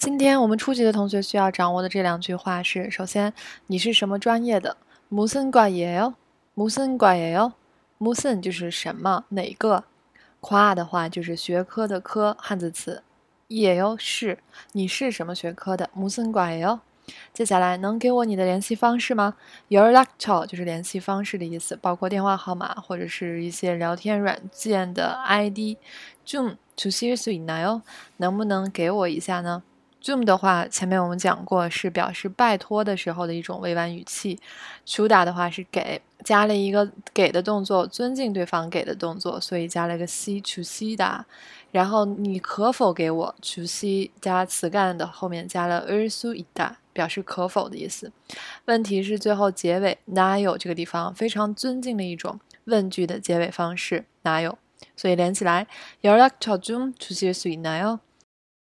今天我们初级的同学需要掌握的这两句话是：首先，你是什么专业的？무슨과예 요？ 무슨과예 요？ 무슨就是什么哪个？과的话就是学科的科汉字词。예요是你是什么学科的？무슨과예 요？ 接下来能给我你的联系方式吗？연락처就是联系方式的意思，包括电话号码或者是一些聊天软件的 ID。좀주실수있나 요？ 能不能给我一下呢 zoom 的话，前面我们讲过是表示拜托的时候的一种委婉语气。求答的话是给，加了一个给的动作，尊敬对方给的动作，所以加了个 see to see 的。然后你可否给我 to see 加词干的后面加了2速1的表示可否的意思。问题是最后结尾哪有这个地方，非常尊敬的一种问句的结尾方式哪有。所以连起来，your 주실수있나요 zoom to see sweet。